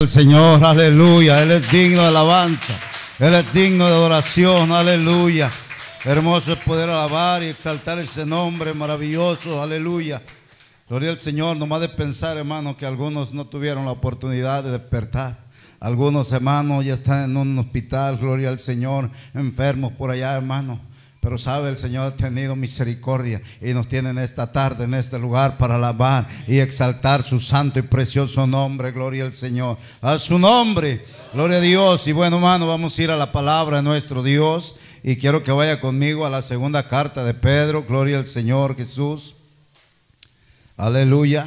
El Señor, aleluya. Él es digno de alabanza. Él es digno de adoración, aleluya. Hermoso es poder alabar y exaltar ese nombre maravilloso, aleluya. Gloria al Señor, nomás de pensar, hermano, que algunos no tuvieron la oportunidad de despertar. Algunos hermanos ya están en un hospital, gloria al Señor, enfermos por allá, hermano. Pero sabe, el Señor ha tenido misericordia y nos tiene en esta tarde, en este lugar, para alabar y exaltar su santo y precioso nombre. Gloria al Señor. A su nombre. Gloria a Dios. Y bueno, hermano, vamos a ir a la palabra de nuestro Dios. Y quiero que vaya conmigo a la segunda carta de Pedro. Gloria al Señor Jesús. Aleluya.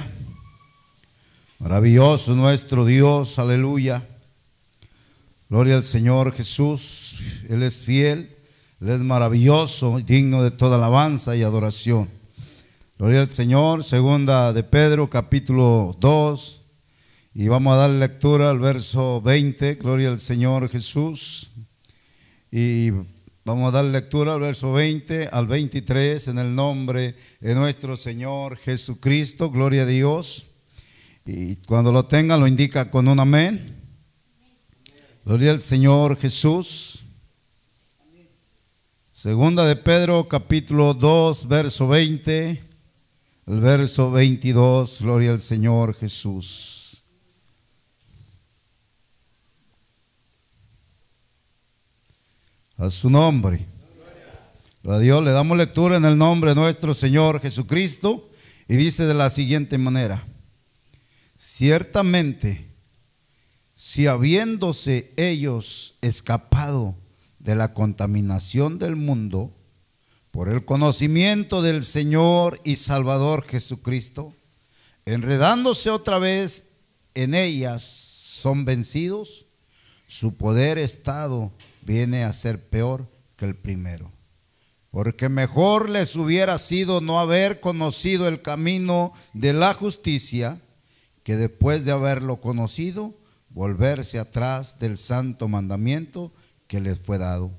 Maravilloso nuestro Dios. Aleluya. Gloria al Señor Jesús. Él es fiel. Él es maravilloso, digno de toda alabanza y adoración. Gloria al Señor, segunda de Pedro, capítulo 2. Y vamos a dar lectura al verso 20, gloria al Señor Jesús. Y vamos a dar lectura al verso 20 al 23 en el nombre de nuestro Señor Jesucristo, gloria a Dios. Y cuando lo tenga lo indica con un amén. Gloria al Señor Jesús. Segunda de Pedro, capítulo 2, verso 20, el verso 22, gloria al Señor Jesús. A su nombre. A Dios le damos lectura en el nombre de nuestro Señor Jesucristo y dice de la siguiente manera, ciertamente, si habiéndose ellos escapado, de la contaminación del mundo por el conocimiento del Señor y Salvador Jesucristo, enredándose otra vez en ellas, son vencidos, su poder estado viene a ser peor que el primero. Porque mejor les hubiera sido no haber conocido el camino de la justicia que después de haberlo conocido, volverse atrás del santo mandamiento que les fue dado,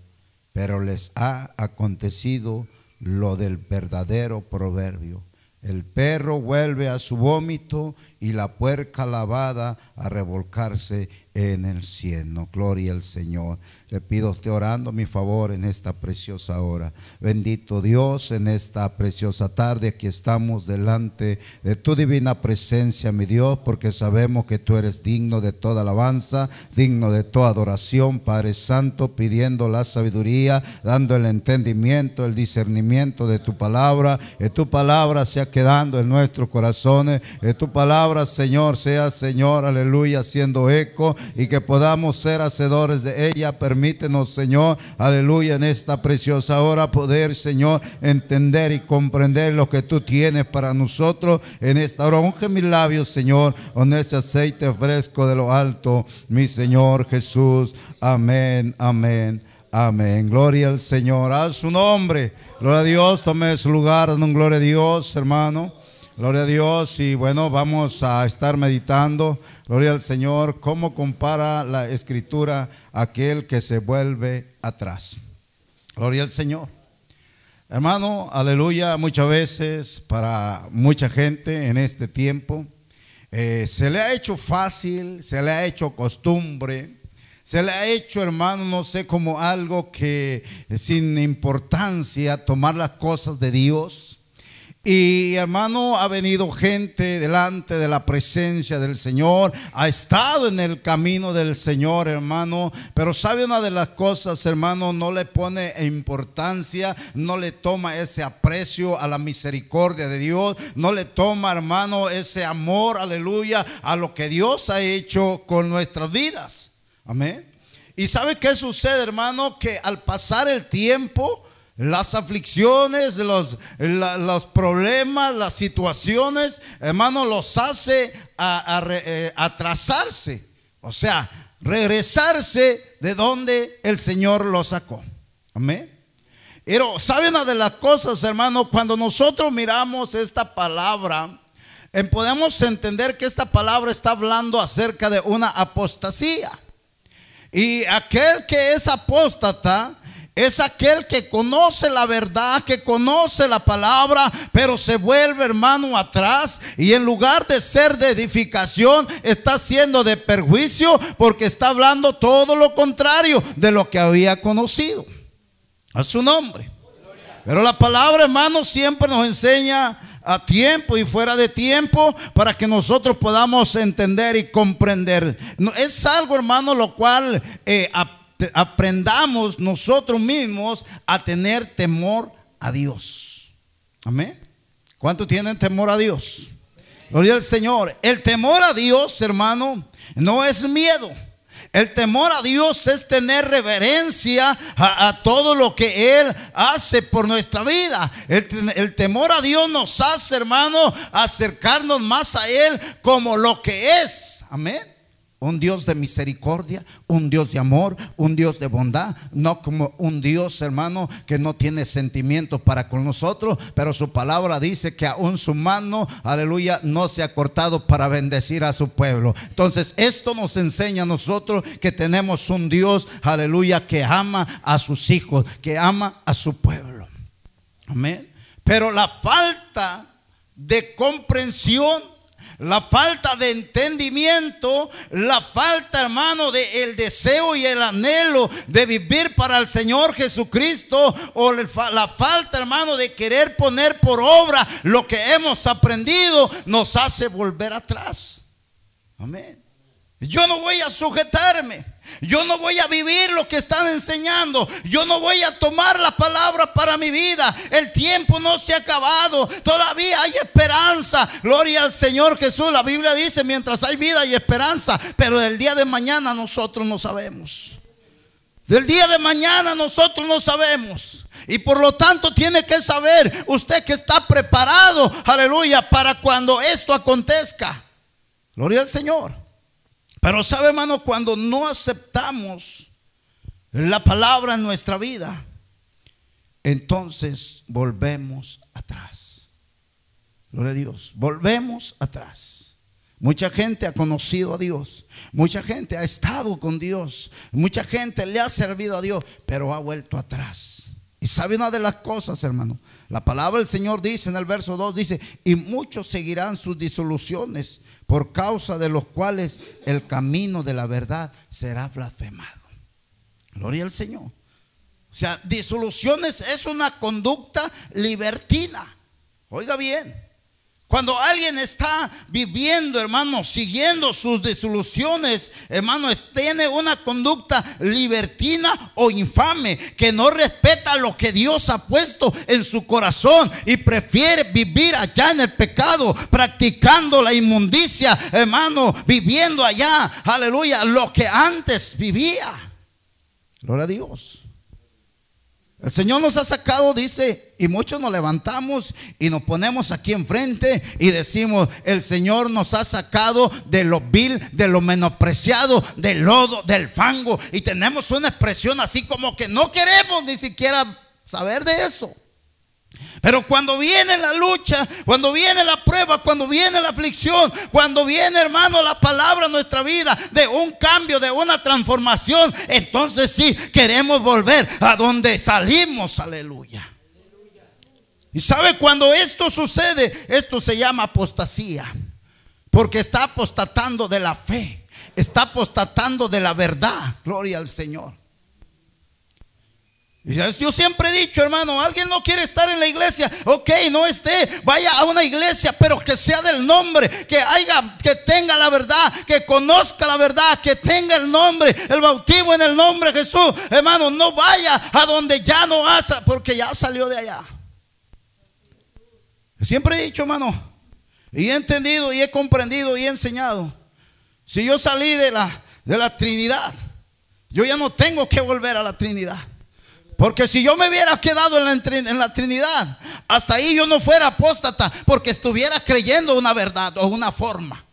pero les ha acontecido lo del verdadero proverbio. El perro vuelve a su vómito y la puerca lavada a revolcarse en el cielo. Gloria al Señor. Le pido usted orando mi favor en esta preciosa hora. Bendito Dios, en esta preciosa tarde aquí estamos delante de tu divina presencia, mi Dios, porque sabemos que tú eres digno de toda alabanza, digno de toda adoración, Padre Santo, pidiendo la sabiduría, dando el entendimiento, el discernimiento de tu palabra, que tu palabra sea quedando en nuestros corazones, que tu palabra, Señor, sea, Señor, aleluya, haciendo eco y que podamos ser hacedores de ella. Permítenos, Señor, aleluya, en esta preciosa hora poder, Señor, entender y comprender lo que tú tienes para nosotros en esta hora. Unge mis labios, Señor, con ese aceite fresco de lo alto, mi Señor Jesús. Amén, amén. Amén. Gloria al Señor. A su nombre. Gloria a Dios. Tome su lugar. Gloria a Dios, hermano. Gloria a Dios. Y bueno, vamos a estar meditando Gloria al Señor, cómo compara la escritura aquel que se vuelve atrás. Gloria al Señor. Hermano, aleluya, muchas veces para mucha gente en este tiempo eh, se le ha hecho fácil, se le ha hecho costumbre, se le ha hecho, hermano, no sé, como algo que sin importancia tomar las cosas de Dios y hermano, ha venido gente delante de la presencia del Señor, ha estado en el camino del Señor, hermano, pero sabe una de las cosas, hermano, no le pone importancia, no le toma ese aprecio a la misericordia de Dios, no le toma, hermano, ese amor, aleluya, a lo que Dios ha hecho con nuestras vidas. Amén. Y sabe qué sucede, hermano, que al pasar el tiempo, las aflicciones, los, los, problemas, las situaciones, hermano, los hace eh, atrasarse. O sea, regresarse de donde el Señor lo sacó. Amén. Pero, ¿saben una de las cosas, hermano? Cuando nosotros miramos esta palabra, podemos entender que esta palabra está hablando acerca de una apostasía. Y aquel que es apóstata, es aquel que conoce la verdad, que conoce la palabra, pero se vuelve hermano atrás y en lugar de ser de edificación, está siendo de perjuicio porque está hablando todo lo contrario de lo que había conocido. A su nombre. Pero la palabra, hermano, siempre nos enseña a tiempo y fuera de tiempo para que nosotros podamos entender y comprender. Es algo, hermano, lo cual eh, aprendamos nosotros mismos a tener temor a Dios. Amén. ¿Cuánto tienen temor a Dios? Gloria al Señor. El temor a Dios, hermano, no es miedo. El temor a Dios es tener reverencia a, todo lo que Él hace por nuestra vida. El, el, temor a Dios nos hace, hermano, acercarnos más a Él como lo que es. Amén. Un Dios de misericordia, un Dios de amor, un Dios de bondad, no como un Dios, hermano, que no tiene sentimientos para con nosotros, pero su palabra dice que aún su mano, aleluya, no se ha cortado para bendecir a su pueblo. Entonces, esto nos enseña a nosotros que tenemos un Dios, aleluya, que ama a sus hijos, que ama a su pueblo. Amén. Pero la falta de comprensión la falta de entendimiento, la falta, hermano, de el deseo y el anhelo de vivir para el Señor Jesucristo, o la falta, hermano, de querer poner por obra lo que hemos aprendido, nos hace volver atrás. Amén. Yo no voy a sujetarme. Yo no voy a vivir lo que están enseñando. Yo no voy a tomar la palabra para mi vida. El tiempo no se ha acabado. Todavía hay esperanza. Gloria al Señor Jesús. La Biblia dice, mientras hay vida y esperanza. Pero del día de mañana nosotros no sabemos. Del día de mañana nosotros no sabemos. Y por lo tanto tiene que saber usted que está preparado, aleluya, para cuando esto acontezca. Gloria al Señor. Pero sabe, hermano, cuando no aceptamos la palabra en nuestra vida, entonces volvemos atrás. Gloria a Dios. Volvemos atrás. Mucha gente ha conocido a Dios. Mucha gente ha estado con Dios. Mucha gente le ha servido a Dios, pero ha vuelto atrás. Y sabe una de las cosas, hermano. La palabra del Señor dice en el verso 2, dice, y muchos seguirán sus disoluciones por causa de los cuales el camino de la verdad será blasfemado. Gloria al Señor. O sea, disoluciones es una conducta libertina. Oiga bien. Cuando alguien está viviendo, hermano, siguiendo sus disoluciones, hermano, tiene una conducta libertina o infame, que no respeta lo que Dios ha puesto en su corazón y prefiere vivir allá en el pecado, practicando la inmundicia, hermano, viviendo allá, aleluya, lo que antes vivía. Gloria a Dios. El Señor nos ha sacado, dice, y muchos nos levantamos y nos ponemos aquí enfrente y decimos, el Señor nos ha sacado de lo vil, de lo menospreciado, del lodo, del fango. Y tenemos una expresión así como que no queremos ni siquiera saber de eso. Pero cuando viene la lucha, cuando viene la prueba, cuando viene la aflicción, cuando viene, hermano, la palabra en nuestra vida de un cambio, de una transformación, entonces sí queremos volver a donde salimos. Aleluya. Y sabe, cuando esto sucede, esto se llama apostasía. Porque está apostatando de la fe. Está apostatando de la verdad. Gloria al Señor. Yo siempre he dicho, hermano, alguien no quiere estar en la iglesia, ok, no esté, vaya a una iglesia, pero que sea del nombre, que haya, que tenga la verdad, que conozca la verdad, que tenga el nombre, el bautismo en el nombre de Jesús. Hermano, no vaya a donde ya no hace, porque ya salió de allá. Siempre he dicho, hermano, y he entendido y he comprendido y he enseñado. Si yo salí de la, de la Trinidad, yo ya no tengo que volver a la Trinidad. Porque si yo me hubiera quedado en la, Trinidad, hasta ahí yo no fuera apóstata, porque estuviera creyendo una verdad o una forma.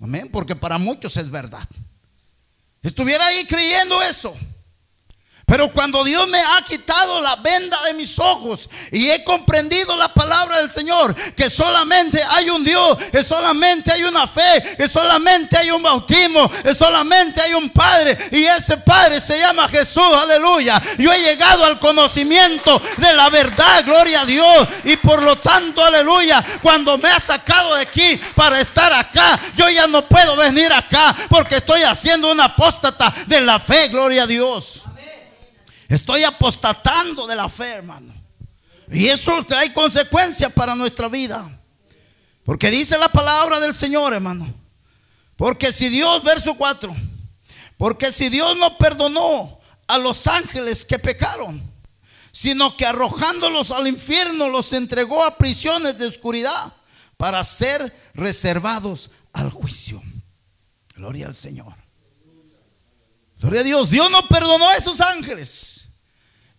Amén, porque para muchos es verdad. Estuviera ahí creyendo eso. Pero cuando Dios me ha quitado la venda de mis ojos y he comprendido la palabra del Señor, que solamente hay un Dios, que solamente hay una fe, que solamente hay un bautismo, que solamente hay un Padre y ese Padre se llama Jesús, aleluya. Yo he llegado al conocimiento de la verdad, gloria a Dios. Y por lo tanto, aleluya, cuando me ha sacado de aquí para estar acá, yo ya no puedo venir acá porque estoy haciendo una apóstata de la fe, gloria a Dios. Estoy apostatando de la fe, hermano. Y eso trae consecuencias para nuestra vida. Porque dice la palabra del Señor, hermano. Porque si Dios, verso 4, porque si Dios no perdonó a los ángeles que pecaron, sino que arrojándolos al infierno los entregó a prisiones de oscuridad para ser reservados al juicio. Gloria al Señor. Gloria a Dios. Dios no perdonó a esos ángeles.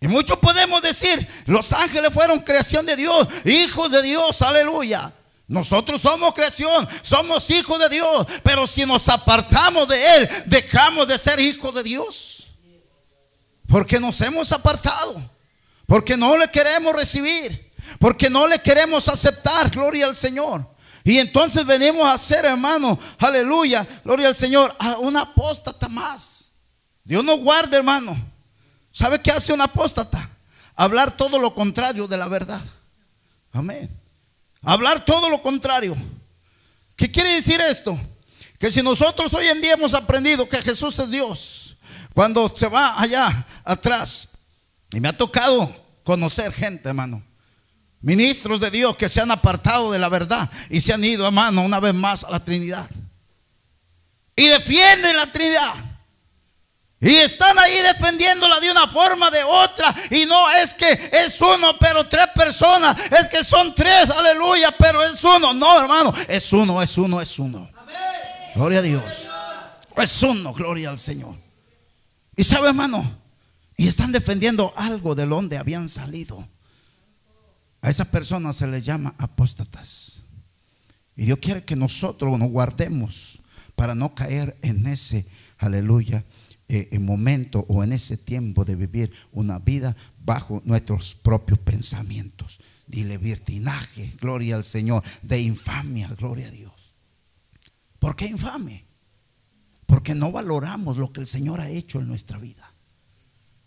Y muchos podemos decir, los ángeles fueron creación de Dios, hijos de Dios, aleluya. Nosotros somos creación, somos hijos de Dios, pero si nos apartamos de Él, dejamos de ser hijos de Dios. Porque nos hemos apartado, porque no le queremos recibir, porque no le queremos aceptar, gloria al Señor. Y entonces venimos a ser, hermano, aleluya, gloria al Señor, a una apóstata más. Dios nos guarde, hermano. ¿Sabe qué hace un apóstata? Hablar todo lo contrario de la verdad. Amén. Hablar todo lo contrario. ¿Qué quiere decir esto? Que si nosotros hoy en día hemos aprendido que Jesús es Dios, cuando se va allá atrás, y me ha tocado conocer gente, hermano, ministros de Dios que se han apartado de la verdad y se han ido, hermano, una vez más a la Trinidad. Y defienden la Trinidad. Y están ahí defendiéndola de una forma, de otra. Y no es que es uno, pero tres personas. Es que son tres, aleluya, pero es uno. No, hermano, es uno, es uno, es uno. Gloria a Dios. Es uno, gloria al Señor. Y sabe, hermano, y están defendiendo algo de donde habían salido. A esas personas se les llama apóstatas. Y Dios quiere que nosotros nos guardemos para no caer en ese, aleluya, eh, en momento o en ese tiempo de vivir una vida bajo nuestros propios pensamientos, de libertinaje, gloria al Señor, de infamia, gloria a Dios. ¿Por qué infame? Porque no valoramos lo que el Señor ha hecho en nuestra vida.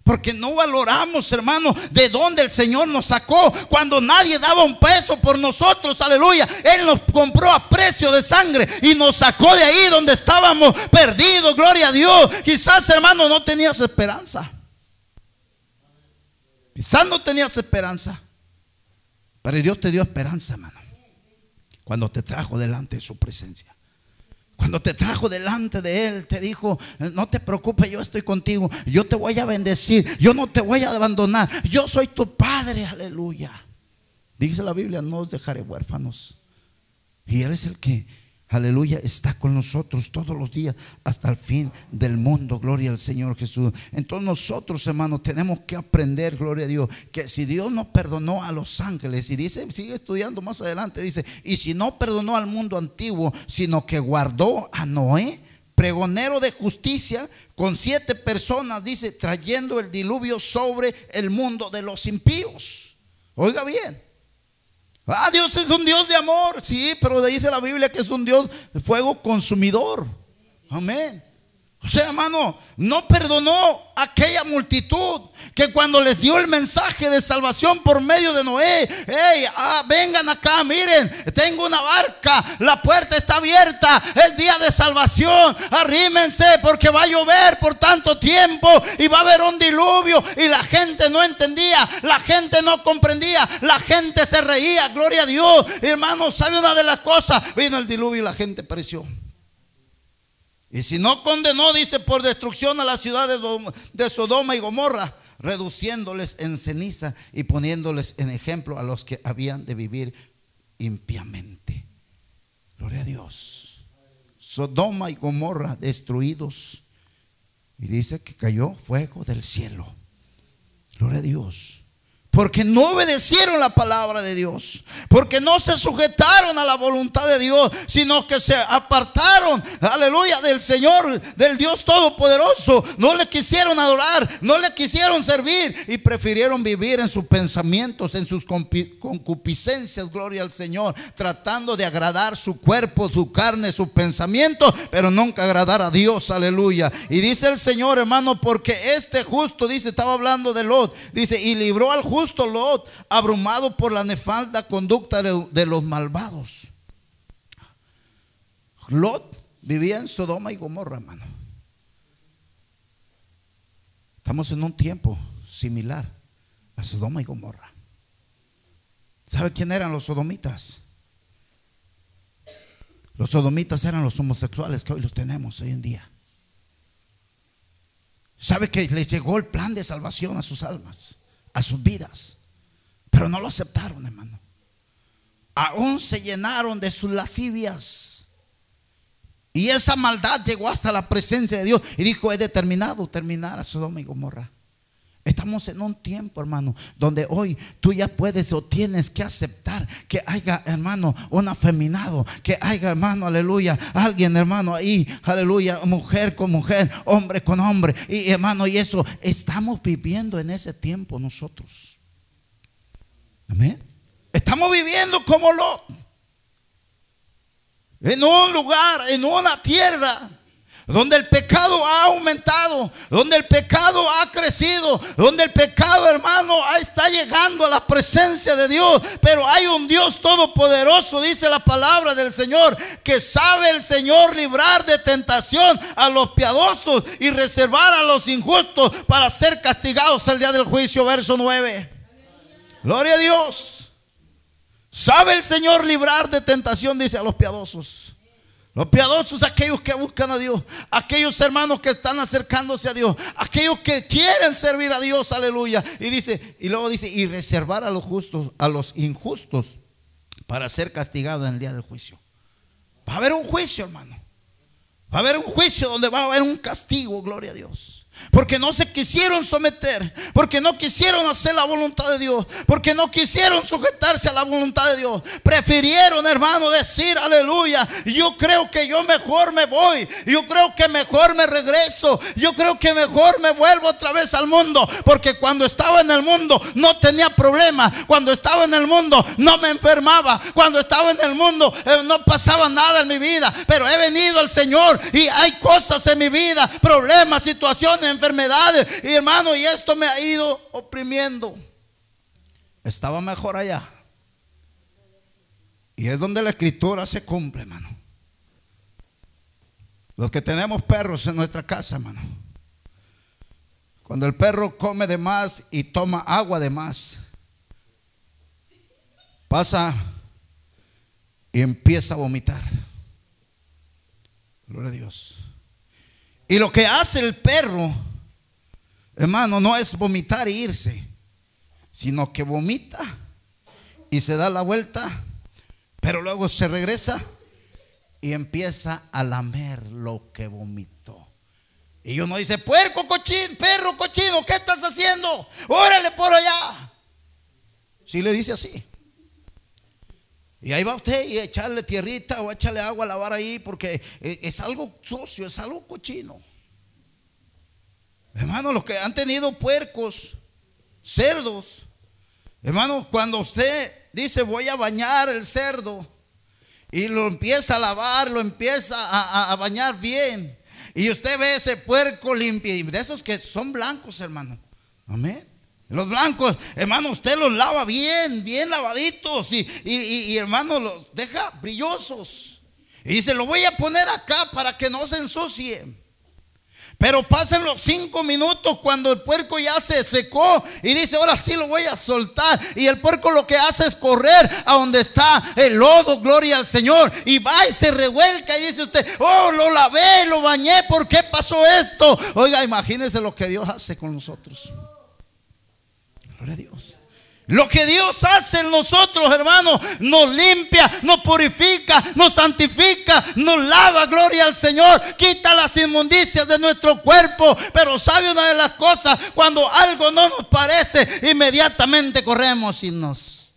Porque no valoramos, hermano, de dónde el Señor nos sacó cuando nadie daba un peso por nosotros. Aleluya. Él nos compró a precio de sangre y nos sacó de ahí donde estábamos perdidos. Gloria a Dios. Quizás, hermano, no tenías esperanza. Quizás no tenías esperanza. Pero Dios te dio esperanza, hermano. Cuando te trajo delante de su presencia. Cuando te trajo delante de Él, te dijo, no te preocupes, yo estoy contigo, yo te voy a bendecir, yo no te voy a abandonar, yo soy tu Padre, aleluya. Dice la Biblia, no os dejaré huérfanos. Y Él es el que aleluya, está con nosotros todos los días hasta el fin del mundo. Gloria al Señor Jesús. Entonces nosotros, hermanos, tenemos que aprender, gloria a Dios, que si Dios no perdonó a los ángeles, y dice, sigue estudiando más adelante, dice, y si no perdonó al mundo antiguo, sino que guardó a Noé, pregonero de justicia, con siete personas, dice, trayendo el diluvio sobre el mundo de los impíos. Oiga bien. Ah, Dios es un Dios de amor, sí, pero dice la Biblia que es un Dios de fuego consumidor. Amén. O sea, hermano, no perdonó aquella multitud que cuando les dio el mensaje de salvación por medio de Noé, hey, ah, vengan acá, miren, tengo una barca, la puerta está abierta, es día de salvación, arrímense porque va a llover por tanto tiempo y va a haber un diluvio y la gente no entendía, la gente no comprendía, la gente se reía, gloria a Dios. Hermano, ¿sabe una de las cosas? Vino el diluvio y la gente pereció. Y si no condenó, dice, por destrucción a las ciudades de Sodoma y Gomorra, reduciéndoles en ceniza y poniéndoles en ejemplo a los que habían de vivir impiamente. Gloria a Dios. Sodoma y Gomorra destruidos. Y dice que cayó fuego del cielo. Gloria a Dios. Porque no obedecieron la palabra de Dios, porque no se sujetaron a la voluntad de Dios, sino que se apartaron, aleluya, del Señor, del Dios Todopoderoso. No le quisieron adorar, no le quisieron servir y prefirieron vivir en sus pensamientos, en sus concupiscencias, gloria al Señor, tratando de agradar su cuerpo, su carne, su pensamiento, pero nunca agradar a Dios, aleluya. Y dice el Señor, hermano, porque este justo, dice, estaba hablando de Lot, dice, y libró al justo Lot, abrumado por la nefalda conducta de, los malvados. Lot vivía en Sodoma y Gomorra, hermano. Estamos en un tiempo similar a Sodoma y Gomorra. ¿Sabe quién eran los sodomitas? Los sodomitas eran los homosexuales que hoy los tenemos hoy en día. ¿Sabe que les llegó el plan de salvación a sus almas? A sus vidas. Pero no lo aceptaron, hermano. Aún se llenaron de sus lascivias. Y esa maldad llegó hasta la presencia de Dios. Y dijo, he determinado terminar a Sodoma y Gomorra. Estamos en un tiempo, hermano, donde hoy tú ya puedes o tienes que aceptar que haya, hermano, un afeminado, que haya, hermano, aleluya, alguien, hermano, ahí, aleluya, mujer con mujer, hombre con hombre, y hermano, y eso, estamos viviendo en ese tiempo nosotros. Amén. Estamos viviendo como lo en un lugar, en una tierra donde el pecado ha aumentado, donde el pecado ha crecido, donde el pecado, hermano, está llegando a la presencia de Dios. Pero hay un Dios todopoderoso, dice la palabra del Señor, que sabe el Señor librar de tentación a los piadosos y reservar a los injustos para ser castigados el día del juicio, verso 9. Gloria a Dios. Sabe el Señor librar de tentación, dice a los piadosos. Los piadosos, aquellos que buscan a Dios, aquellos hermanos que están acercándose a Dios, aquellos que quieren servir a Dios, aleluya. Y dice, y luego dice, y reservar a los justos, a los injustos, para ser castigados en el día del juicio. Va a haber un juicio, hermano. Va a haber un juicio donde va a haber un castigo, gloria a Dios. Porque no se quisieron someter, porque no quisieron hacer la voluntad de Dios, porque no quisieron sujetarse a la voluntad de Dios. Prefirieron, hermano, decir aleluya. Yo creo que yo mejor me voy, yo creo que mejor me regreso, yo creo que mejor me vuelvo otra vez al mundo. Porque cuando estaba en el mundo no tenía problema, cuando estaba en el mundo no me enfermaba, cuando estaba en el mundo eh, no pasaba nada en mi vida. Pero he venido al Señor y hay cosas en mi vida, problemas, situaciones enfermedades. Y hermano, y esto me ha ido oprimiendo. Estaba mejor allá. Y es donde la escritura se cumple, hermano. Los que tenemos perros en nuestra casa, hermano. Cuando el perro come de más y toma agua de más, pasa y empieza a vomitar. Gloria a Dios. Y lo que hace el perro, hermano, no es vomitar e irse, sino que vomita y se da la vuelta, pero luego se regresa y empieza a lamer lo que vomitó. Y uno dice, puerco cochino, perro cochino, ¿qué estás haciendo? Órale por allá. Si le dice así. Y ahí va usted y echarle tierrita o echarle agua a lavar ahí porque e, es algo sucio, es algo cochino. Hermano, los que han tenido puercos, cerdos, hermano, cuando usted dice voy a bañar el cerdo y lo empieza a lavar, lo empieza a, a bañar bien, y usted ve ese puerco limpio, de esos que son blancos, hermano. Amén. Los blancos, hermano, usted los lava bien, bien lavaditos y, hermano, los deja brillosos. Y dice, lo voy a poner acá para que no se ensucie. Pero pasen los cinco minutos cuando el puerco ya se secó y dice, ahora sí lo voy a soltar. Y el puerco lo que hace es correr a donde está el lodo, gloria al Señor. Y va y se revuelca y dice usted, oh, lo lavé, lo bañé, ¿por qué pasó esto? Oiga, imagínese lo que Dios hace con nosotros. Gloria a Dios. Lo que Dios hace en nosotros, hermanos, nos limpia, nos purifica, nos santifica, nos lava, gloria al Señor, quita las inmundicias de nuestro cuerpo. Pero sabe una de las cosas, cuando algo no nos parece, inmediatamente corremos y nos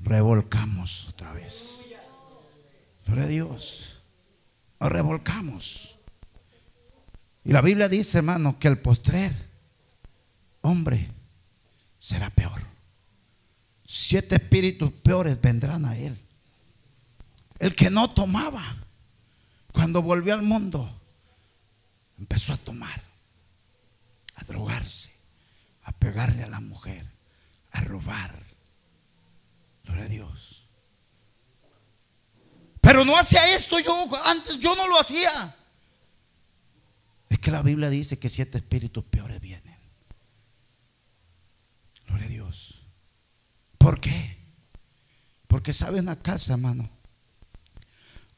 revolcamos otra vez. Gloria a Dios, nos revolcamos. Y la Biblia dice, hermano, que el postrer, hombre, será peor. Siete espíritus peores vendrán a él. El que no tomaba, cuando volvió al mundo, empezó a tomar, a drogarse, a pegarle a la mujer, a robar. Gloria a Dios. Pero no hacía esto yo, antes yo no lo hacía. Es que la Biblia dice que siete espíritus peores vienen. Dios. ¿Por qué? Porque sabe una casa, hermano.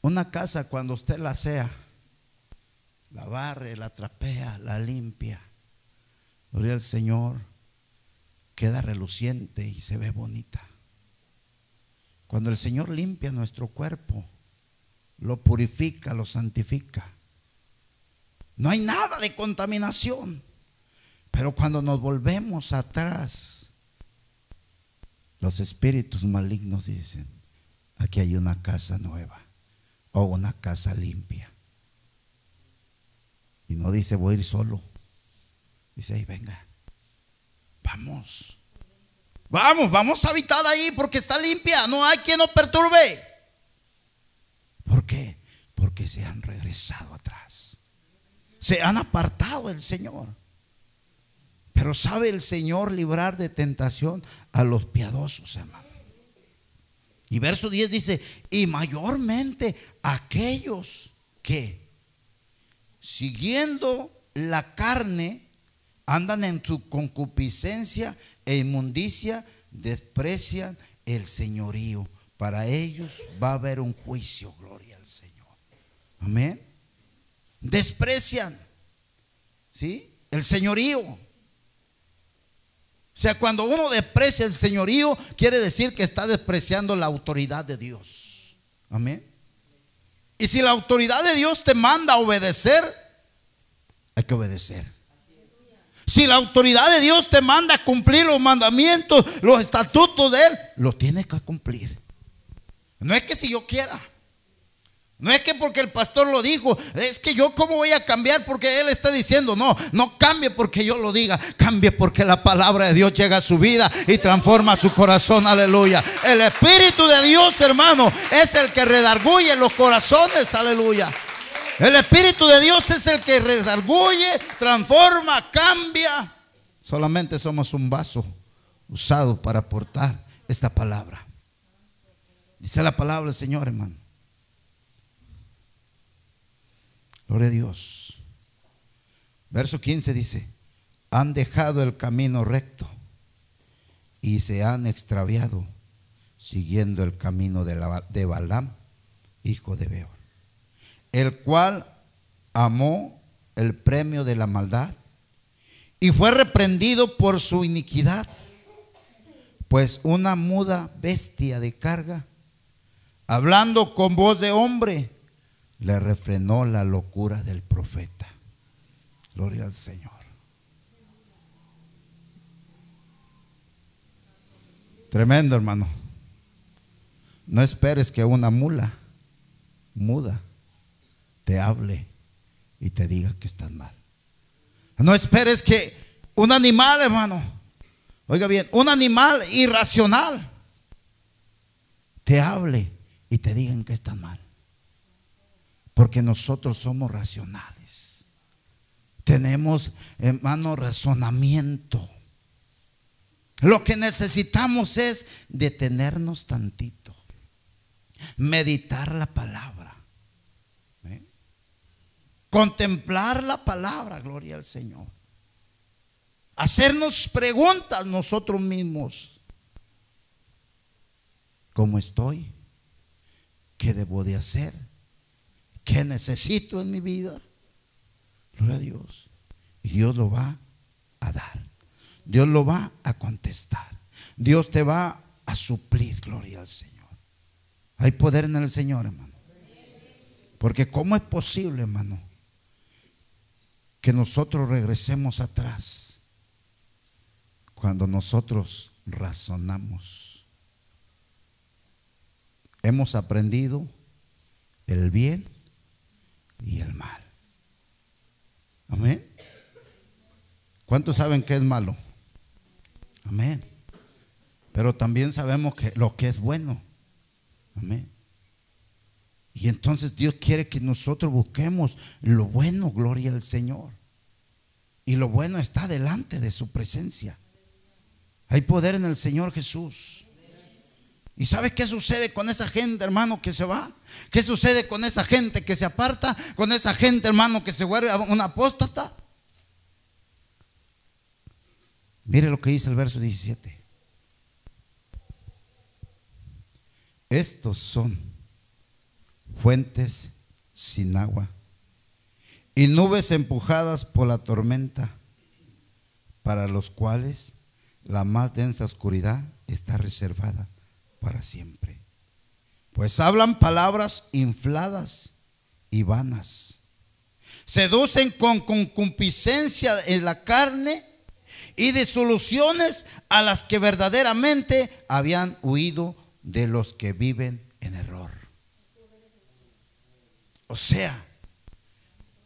Una casa cuando usted la sea, la barre, la trapea, la limpia. Gloria al Señor. Queda reluciente y se ve bonita. Cuando el Señor limpia nuestro cuerpo, lo purifica, lo santifica. No hay nada de contaminación. Pero cuando nos volvemos atrás, los espíritus malignos dicen, aquí hay una casa nueva o una casa limpia. Y no dice, voy a ir solo. Dice, venga, vamos. Vamos, vamos a habitar ahí porque está limpia, no hay quien nos perturbe. ¿Por qué? Porque se han regresado atrás. Se han apartado del Señor. Pero sabe el Señor librar de tentación a los piadosos, hermano. Y verso 10 dice, y mayormente aquellos que, siguiendo la carne, andan en su concupiscencia e inmundicia, desprecian el señorío. Para ellos va a haber un juicio, gloria al Señor. Amén. Desprecian, ¿sí? El señorío. O sea, cuando uno desprecia el señorío, quiere decir que está despreciando la autoridad de Dios. Amén. Y si la autoridad de Dios te manda a obedecer, hay que obedecer. Si la autoridad de Dios te manda a cumplir los mandamientos, los estatutos de Él, los tienes que cumplir. No es que si yo quiera. No es que porque el pastor lo dijo, es que yo cómo voy a cambiar porque él está diciendo, no, no cambie porque yo lo diga, cambie porque la palabra de Dios llega a su vida y transforma su corazón, aleluya. El Espíritu de Dios, hermano, es el que redarguye los corazones, aleluya. El Espíritu de Dios es el que redarguye, transforma, cambia. Solamente somos un vaso usado para aportar esta palabra. Dice la palabra del Señor, hermano. Gloria a Dios. Verso 15 dice, han dejado el camino recto y se han extraviado siguiendo el camino de, la, de Balaam, hijo de Beor, el cual amó el premio de la maldad y fue reprendido por su iniquidad, pues una muda bestia de carga, hablando con voz de hombre, le refrenó la locura del profeta. Gloria al Señor. Tremendo, hermano. No esperes que una mula muda te hable y te diga que estás mal. No esperes que un animal, hermano, oiga bien, un animal irracional te hable y te digan que estás mal. Porque nosotros somos racionales. Tenemos, hermano, razonamiento. Lo que necesitamos es detenernos tantito. Meditar la palabra. ¿eh? Contemplar la palabra, gloria al Señor. Hacernos preguntas nosotros mismos. ¿Cómo estoy? ¿Qué debo de hacer? ¿Qué necesito en mi vida? Gloria a Dios. Y Dios lo va a dar. Dios lo va a contestar. Dios te va a suplir, gloria al Señor. Hay poder en el Señor, hermano. Porque ¿cómo es posible, hermano, que nosotros regresemos atrás cuando nosotros razonamos? Hemos aprendido el bien y el mal. Amén. ¿Cuántos saben que es malo? Amén. Pero también sabemos que lo que es bueno. Amén. Y entonces Dios quiere que nosotros busquemos lo bueno, gloria al Señor. Y lo bueno está delante de su presencia. Hay poder en el Señor Jesús. ¿Y sabes qué sucede con esa gente, hermano, que se va? ¿Qué sucede con esa gente que se aparta? Con esa gente, hermano, que se vuelve una apóstata. Mire lo que dice el verso 17. Estos son fuentes sin agua y nubes empujadas por la tormenta, para los cuales la más densa oscuridad está reservada para siempre. Pues hablan palabras infladas y vanas. Seducen con concupiscencia en la carne y de soluciones a las que verdaderamente habían huido de los que viven en error. O sea,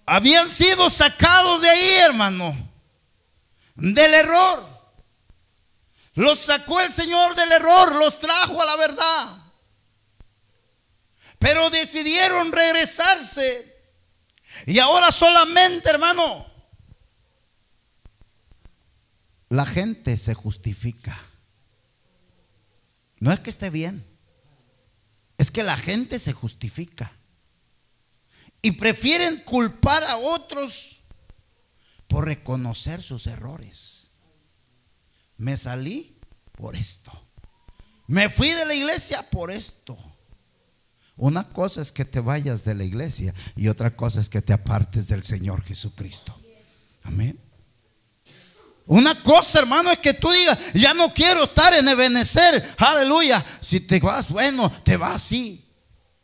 habían sido sacados de ahí, hermano, del error. Los sacó el Señor del error, los trajo a la verdad. Pero decidieron regresarse. Y ahora solamente, hermano, la gente se justifica. No es que esté bien, es que la gente se justifica. Y prefieren culpar a otros por reconocer sus errores. Me salí por esto. Me fui de la iglesia por esto. Una cosa es que te vayas de la iglesia y otra cosa es que te apartes del Señor Jesucristo. Amén. Una cosa, hermano, es que tú digas, ya no quiero estar en Ebenecer. Aleluya. Si te vas, bueno, te vas así.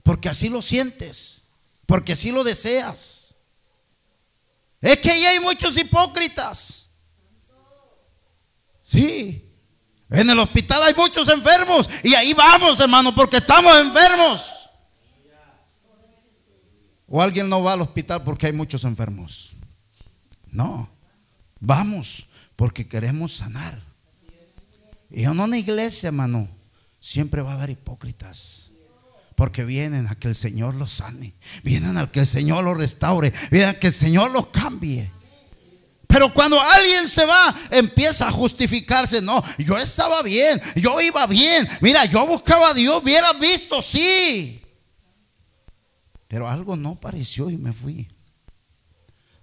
Porque así lo sientes. Porque así lo deseas. Es que ahí hay muchos hipócritas. Sí. En el hospital hay muchos enfermos. Y ahí vamos, hermano, porque estamos enfermos. O alguien no va al hospital porque hay muchos enfermos. No. Vamos porque queremos sanar. Y en una iglesia, hermano, siempre va a haber hipócritas. Porque vienen a que el Señor los sane. Vienen a que el Señor los restaure. Vienen a que el Señor los cambie. Pero cuando alguien se va, empieza a justificarse. No, yo estaba bien, yo iba bien. Mira, yo buscaba a Dios, hubiera visto, sí. Pero algo no pareció y me fui.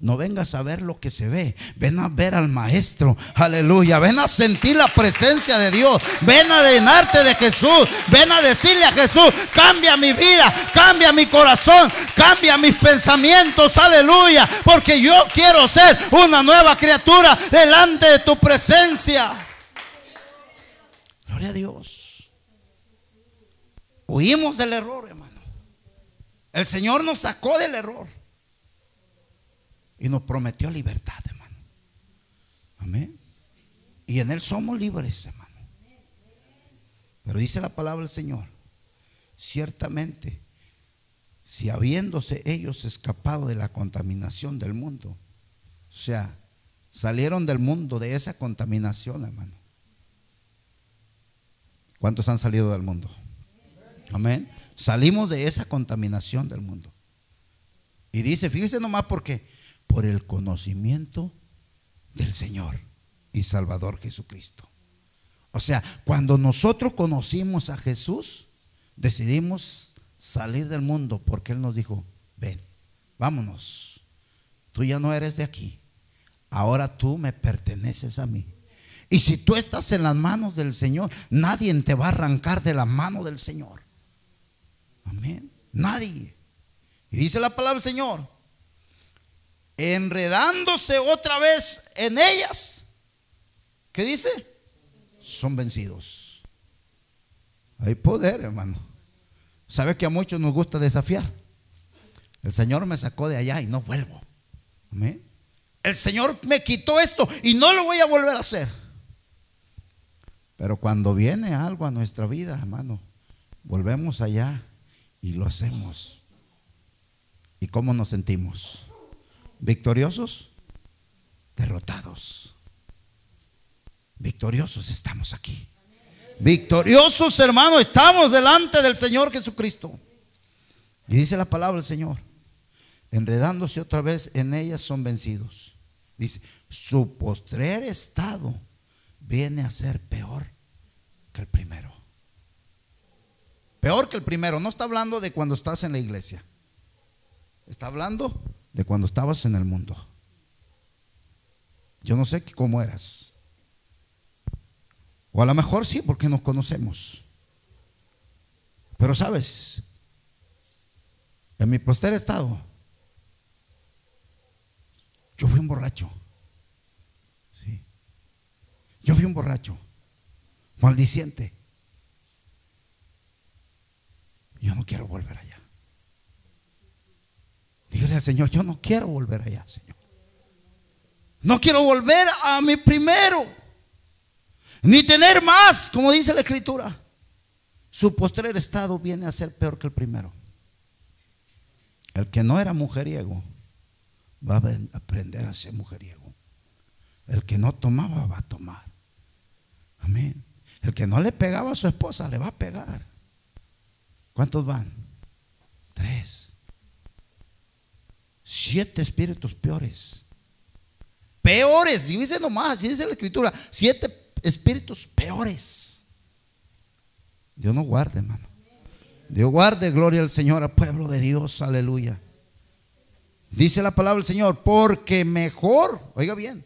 No vengas a ver lo que se ve. Ven a ver al Maestro. Aleluya. Ven a sentir la presencia de Dios. Ven a llenarte de Jesús. Ven a decirle a Jesús, cambia mi vida, cambia mi corazón, cambia mis pensamientos. Aleluya. Porque yo quiero ser una nueva criatura delante de tu presencia. Gloria a Dios. Huimos del error, hermano. El Señor nos sacó del error. Y nos prometió libertad, hermano. Amén. Y en Él somos libres, hermano. Pero dice la palabra del Señor, ciertamente, si habiéndose ellos escapado de la contaminación del mundo, o sea, salieron del mundo de esa contaminación, hermano. ¿Cuántos han salido del mundo? Amén. Salimos de esa contaminación del mundo. Y dice, fíjese nomás porque por el conocimiento del Señor y Salvador Jesucristo. O sea, cuando nosotros conocimos a Jesús, decidimos salir del mundo porque Él nos dijo, ven, vámonos, tú ya no eres de aquí, ahora tú me perteneces a mí. Y si tú estás en las manos del Señor, nadie te va a arrancar de la mano del Señor. Amén. Nadie. Y dice la palabra del Señor, enredándose otra vez en ellas. ¿Qué dice? son vencidos. Hay poder, hermano. ¿Sabe que a muchos nos gusta desafiar? El Señor me sacó de allá y no vuelvo. Amén. El Señor me quitó esto y no lo voy a volver a hacer. Pero cuando viene algo a nuestra vida, hermano, volvemos allá y lo hacemos. ¿Y cómo nos sentimos? ¿Victoriosos? Derrotados. Victoriosos estamos aquí. Victoriosos, hermano, estamos delante del Señor Jesucristo. Y dice la palabra del Señor, enredándose otra vez en ellas son vencidos. Dice, su postrer estado viene a ser peor que el primero. Peor que el primero. No está hablando de cuando estás en la iglesia. Está hablando de cuando estabas en el mundo. Yo no sé cómo eras. O a lo mejor sí, porque nos conocemos. Pero sabes, en mi poster estado, yo fui un borracho. Sí. Yo fui un borracho, maldiciente. Yo no quiero volver allá. Dígale al Señor, yo no quiero volver allá, Señor. No quiero volver a mi primero. Ni tener más, como dice la escritura. Su postrer estado viene a ser peor que el primero. El que no era mujeriego va a aprender a ser mujeriego. El que no tomaba va a tomar. Amén. El que no le pegaba a su esposa le va a pegar. ¿Cuántos van? Tres. Siete espíritus peores. Peores, y dice nomás, así dice la escritura, siete espíritus peores. Dios no guarde, hermano. Dios guarde, gloria al Señor, al pueblo de Dios, aleluya. Dice la palabra del Señor, porque mejor, oiga bien,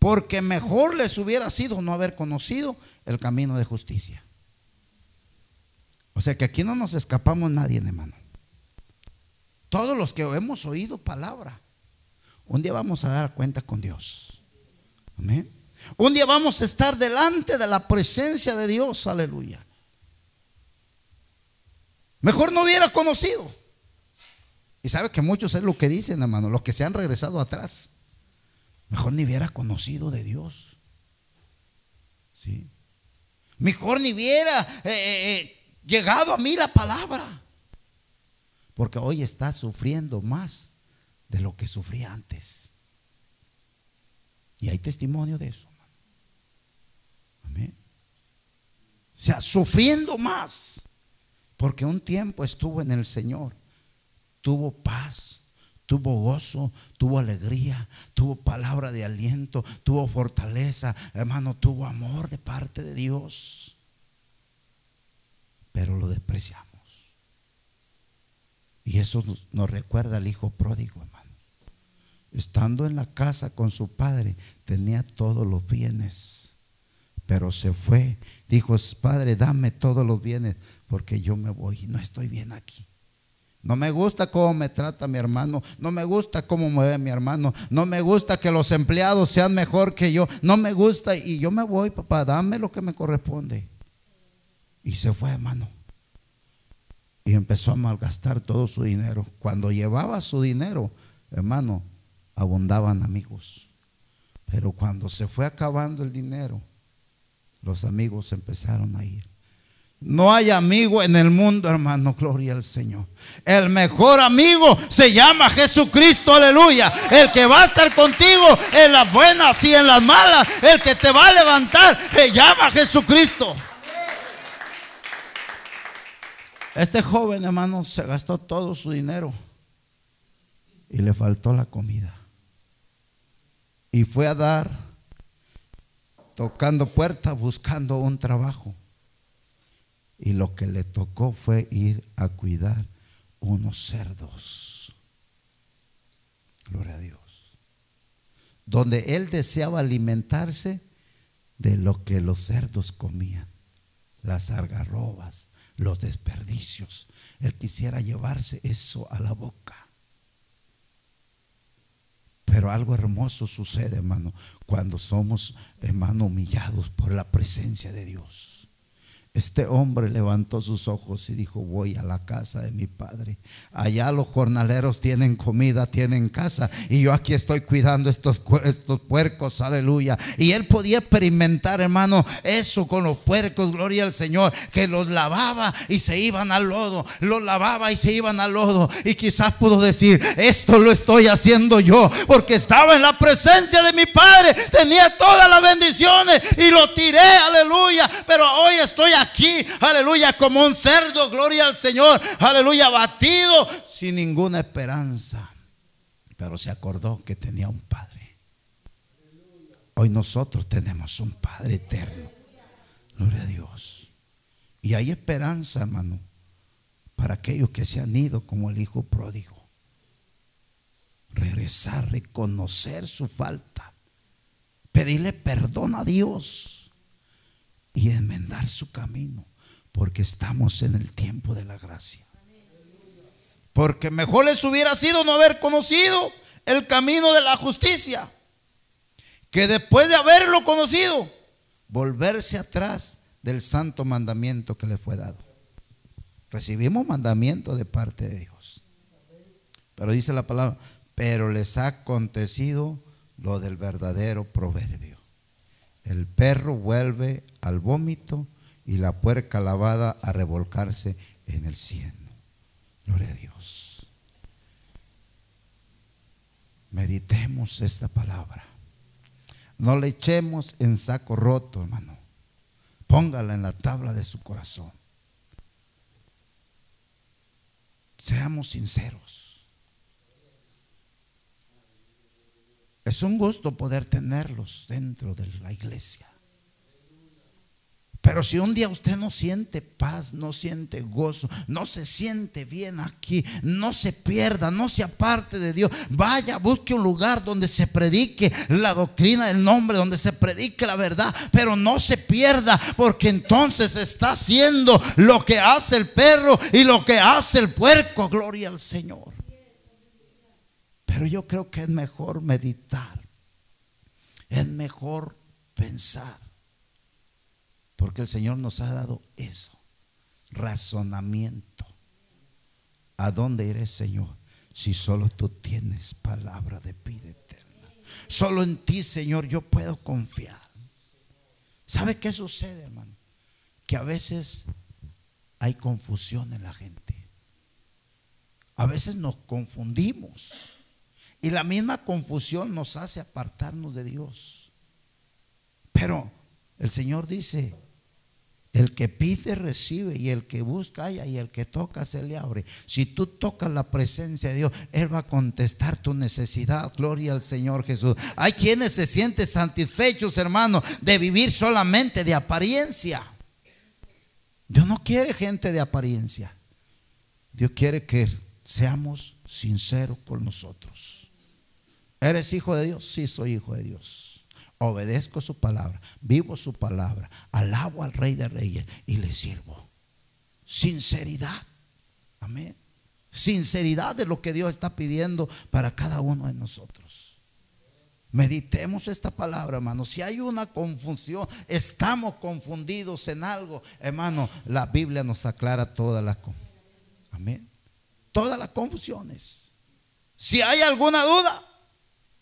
porque mejor les hubiera sido no haber conocido el camino de justicia. O sea que aquí no nos escapamos nadie, hermano. Todos los que hemos oído palabra, un día vamos a dar cuenta con Dios. Amén. Un día vamos a estar delante de la presencia de Dios, aleluya. Mejor no hubiera conocido. Y sabe que muchos es lo que dicen, hermano, los que se han regresado atrás. Mejor ni hubiera conocido de Dios. ¿Sí? Mejor ni hubiera eh, eh, eh, llegado a mí la palabra. Porque hoy está sufriendo más de lo que sufría antes. Y hay testimonio de eso. Amén. O sea, sufriendo más. Porque un tiempo estuvo en el Señor. Tuvo paz, tuvo gozo, tuvo alegría, tuvo palabra de aliento, tuvo fortaleza, hermano, tuvo amor de parte de Dios. Pero lo despreciamos. Y eso nos, recuerda al hijo pródigo, hermano. Estando en la casa con su padre, tenía todos los bienes, pero se fue. Dijo, padre, dame todos los bienes, porque yo me voy, no estoy bien aquí. No me gusta cómo me trata mi hermano. No me gusta cómo me ve mi hermano. No me gusta que los empleados sean mejor que yo. No me gusta y yo me voy, papá. Dame lo que me corresponde. Y se fue, hermano y empezó a malgastar todo su dinero. Cuando llevaba su dinero, hermano, abundaban amigos. Pero cuando se fue acabando el dinero, los amigos empezaron a ir. No hay amigo en el mundo, hermano, gloria al Señor. El mejor amigo se llama Jesucristo, aleluya. El que va a estar contigo en las buenas y en las malas, el que te va a levantar, se llama Jesucristo. Este joven hermano se gastó todo su dinero y le faltó la comida. Y fue a dar, tocando puertas, buscando un trabajo. Y lo que le tocó fue ir a cuidar unos cerdos. Gloria a Dios. Donde él deseaba alimentarse de lo que los cerdos comían. Las algarrobas, los desperdicios. Él quisiera llevarse eso a la boca. Pero algo hermoso sucede, hermano, cuando somos, hermano, humillados por la presencia de Dios. Este hombre levantó sus ojos y dijo, voy a la casa de mi padre. Allá los jornaleros tienen comida, tienen casa. Y yo aquí estoy cuidando estos, estos puercos, aleluya. Y él podía experimentar, hermano, eso con los puercos, gloria al Señor, que los lavaba y se iban al lodo. Los lavaba y se iban al lodo. Y quizás pudo decir, esto lo estoy haciendo yo, porque estaba en la presencia de mi padre. Tenía todas las bendiciones y lo tiré, aleluya. Pero hoy estoy aquí aleluya, como un cerdo, gloria al Señor, aleluya, batido, sin ninguna esperanza. Pero se acordó que tenía un Padre. Hoy nosotros tenemos un Padre eterno. Gloria a Dios. Y hay esperanza, hermano, para aquellos que se han ido como el Hijo pródigo. Regresar, reconocer su falta. Pedirle perdón a Dios y enmendar su camino, porque estamos en el tiempo de la gracia. Porque mejor les hubiera sido no haber conocido el camino de la justicia, que después de haberlo conocido, volverse atrás del santo mandamiento que le fue dado. Recibimos mandamiento de parte de Dios. Pero dice la palabra, pero les ha acontecido lo del verdadero proverbio. El perro vuelve al vómito y la puerca lavada a revolcarse en el cielo. Gloria a Dios. Meditemos esta palabra. No le echemos en saco roto, hermano. Póngala en la tabla de su corazón. Seamos sinceros. Es un gusto poder tenerlos dentro de la iglesia. Pero si un día usted no siente paz, no siente gozo, no se siente bien aquí, no se pierda, no se aparte de Dios, vaya, busque un lugar donde se predique la doctrina del nombre, donde se predique la verdad, pero no se pierda, porque entonces está haciendo lo que hace el perro y lo que hace el puerco. Gloria al Señor. Pero yo creo que es mejor meditar. Es mejor pensar. Porque el Señor nos ha dado eso. Razonamiento. ¿A dónde iré, Señor? Si solo tú tienes palabra de vida eterna. Solo en ti, Señor, yo puedo confiar. ¿Sabe qué sucede, hermano? Que a veces hay confusión en la gente. A veces nos confundimos. Y la misma confusión nos hace apartarnos de Dios. Pero el Señor dice, el que pide recibe y el que busca haya y el que toca se le abre. Si tú tocas la presencia de Dios, Él va a contestar tu necesidad. Gloria al Señor Jesús. Hay quienes se sienten satisfechos, hermano, de vivir solamente de apariencia. Dios no quiere gente de apariencia. Dios quiere que seamos sinceros con nosotros. ¿Eres hijo de Dios? Sí, soy hijo de Dios. Obedezco su palabra, vivo su palabra, alabo al Rey de Reyes y le sirvo. Sinceridad. Amén. Sinceridad de lo que Dios está pidiendo para cada uno de nosotros. Meditemos esta palabra, hermano. Si hay una confusión, estamos confundidos en algo, hermano, la Biblia nos aclara todas las Amén. Todas las confusiones. Si hay alguna duda,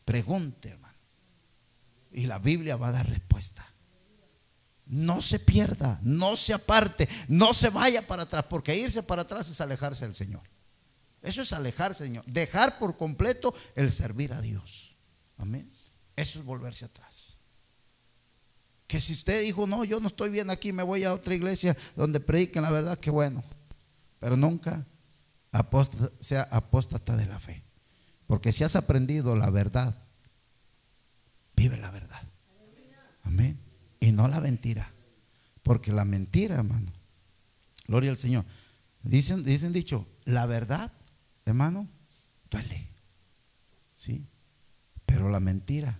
Pregunte, hermano. Y la Biblia va a dar respuesta. No se pierda, no se aparte, no se vaya para atrás, porque irse para atrás es alejarse del Señor. Eso es alejarse, Señor. Dejar por completo el servir a Dios. Amén. Eso es volverse atrás. Que si usted dijo, no, yo no estoy bien aquí, me voy a otra iglesia donde prediquen la verdad, que bueno. Pero nunca sea apóstata de la fe. Porque si has aprendido la verdad, vive la verdad. Amén. Y no la mentira. Porque la mentira, hermano, gloria al Señor. Dicen, dicen dicho, la verdad, hermano, duele. ¿Sí? Pero la mentira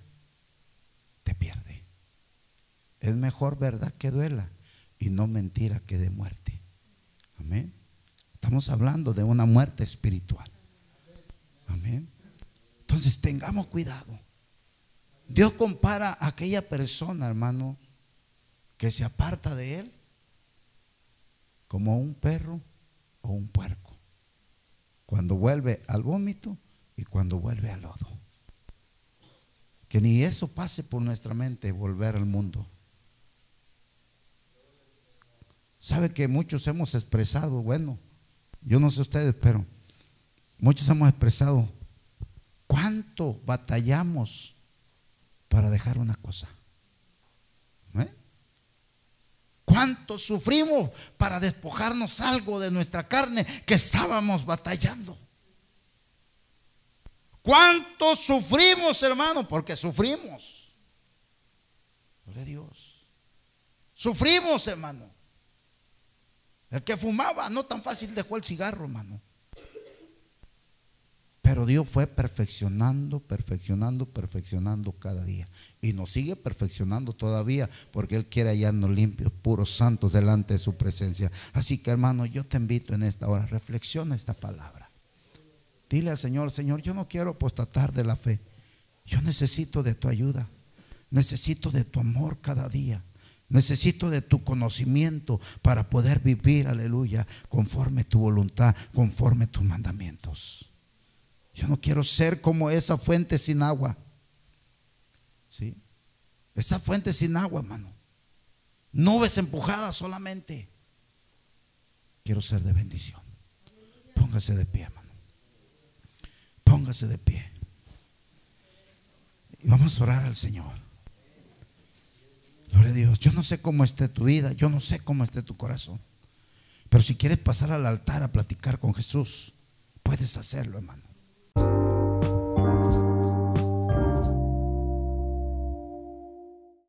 te pierde. Es mejor verdad que duela y no mentira que de muerte. Amén. Estamos hablando de una muerte espiritual. Amén. Entonces tengamos cuidado. Dios compara a aquella persona, hermano, que se aparta de Él como un perro o un puerco. Cuando vuelve al vómito y cuando vuelve al lodo. Que ni eso pase por nuestra mente, volver al mundo. Sabe que muchos hemos expresado, bueno, yo no sé ustedes, pero muchos hemos expresado cuánto batallamos para dejar una cosa. ¿Eh? ¿Cuánto sufrimos para despojarnos algo de nuestra carne que estábamos batallando? ¿Cuánto sufrimos, hermano? Porque sufrimos. Gloria Dios. Sufrimos, hermano. El que fumaba no tan fácil dejó el cigarro, hermano. Pero Dios fue perfeccionando, perfeccionando, perfeccionando cada día. Y nos sigue perfeccionando todavía porque Él quiere hallarnos limpios, puros, santos delante de su presencia. Así que hermano, yo te invito en esta hora, reflexiona esta palabra. Dile al Señor, Señor, yo no quiero apostatar de la fe. Yo necesito de tu ayuda. Necesito de tu amor cada día. Necesito de tu conocimiento para poder vivir, aleluya, conforme tu voluntad, conforme tus mandamientos. Yo no quiero ser como esa fuente sin agua. ¿Sí? Esa fuente sin agua, hermano. Nubes empujadas solamente. Quiero ser de bendición. Póngase de pie, hermano. Póngase de pie. Y vamos a orar al Señor. Gloria a Dios. Yo no sé cómo esté tu vida. Yo no sé cómo esté tu corazón. Pero si quieres pasar al altar a platicar con Jesús, puedes hacerlo, hermano. Bye.